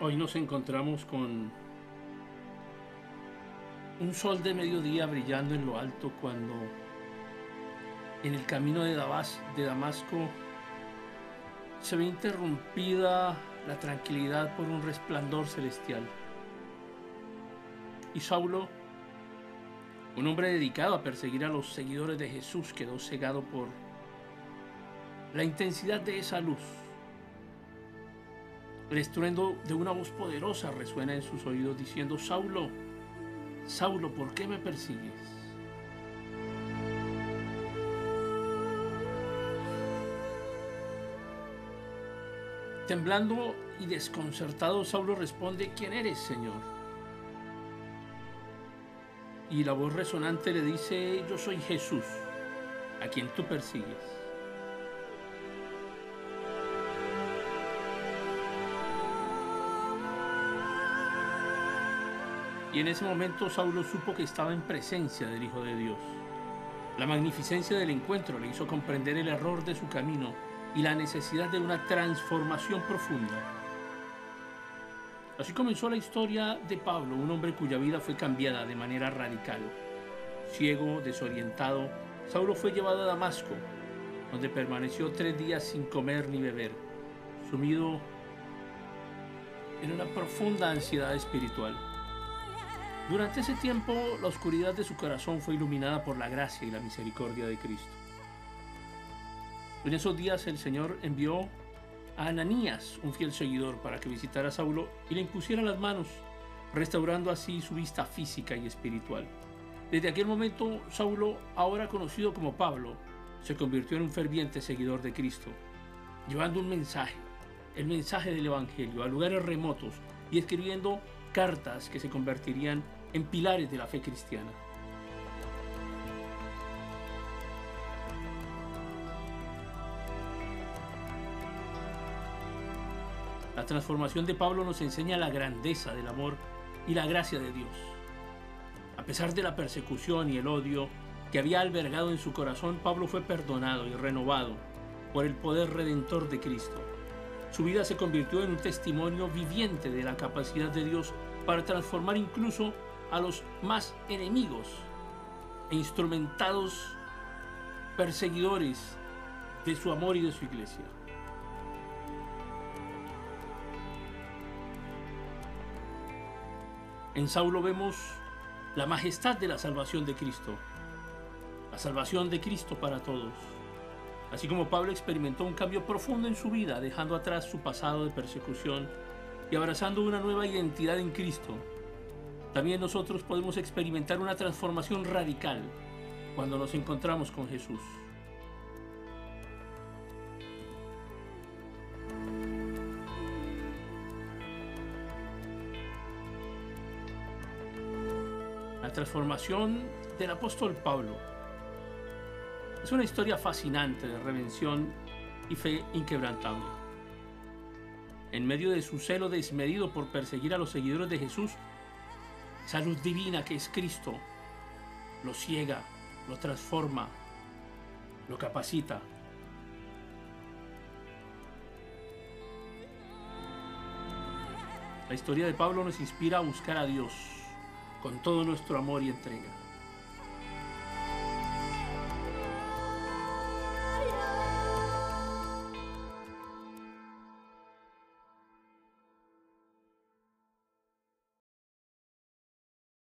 Hoy nos encontramos con un sol de mediodía brillando en lo alto cuando en el camino de, de Damasco se ve interrumpida la tranquilidad por un resplandor celestial. Y Saulo, un hombre dedicado a perseguir a los seguidores de Jesús, quedó cegado por la intensidad de esa luz. El estruendo de una voz poderosa resuena en sus oídos diciendo, Saulo, Saulo, ¿por qué me persigues? Temblando y desconcertado, Saulo responde, ¿quién eres, Señor? Y la voz resonante le dice, yo soy Jesús, a quien tú persigues. Y en ese momento Saulo supo que estaba en presencia del Hijo de Dios. La magnificencia del encuentro le hizo comprender el error de su camino y la necesidad de una transformación profunda. Así comenzó la historia de Pablo, un hombre cuya vida fue cambiada de manera radical. Ciego, desorientado, Saulo fue llevado a Damasco, donde permaneció tres días sin comer ni beber, sumido en una profunda ansiedad espiritual. Durante ese tiempo, la oscuridad de su corazón fue iluminada por la gracia y la misericordia de Cristo. En esos días el Señor envió a Ananías, un fiel seguidor, para que visitara a Saulo y le impusiera las manos, restaurando así su vista física y espiritual. Desde aquel momento, Saulo, ahora conocido como Pablo, se convirtió en un ferviente seguidor de Cristo, llevando un mensaje, el mensaje del Evangelio, a lugares remotos y escribiendo cartas que se convertirían en pilares de la fe cristiana. La transformación de Pablo nos enseña la grandeza del amor y la gracia de Dios. A pesar de la persecución y el odio que había albergado en su corazón, Pablo fue perdonado y renovado por el poder redentor de Cristo. Su vida se convirtió en un testimonio viviente de la capacidad de Dios para transformar incluso a los más enemigos e instrumentados perseguidores de su amor y de su iglesia. En Saulo vemos la majestad de la salvación de Cristo, la salvación de Cristo para todos. Así como Pablo experimentó un cambio profundo en su vida, dejando atrás su pasado de persecución y abrazando una nueva identidad en Cristo, también nosotros podemos experimentar una transformación radical cuando nos encontramos con Jesús. La transformación del apóstol Pablo es una historia fascinante de redención y fe inquebrantable. En medio de su celo desmedido por perseguir a los seguidores de Jesús, esa luz divina que es Cristo lo ciega, lo transforma, lo capacita. La historia de Pablo nos inspira a buscar a Dios con todo nuestro amor y entrega.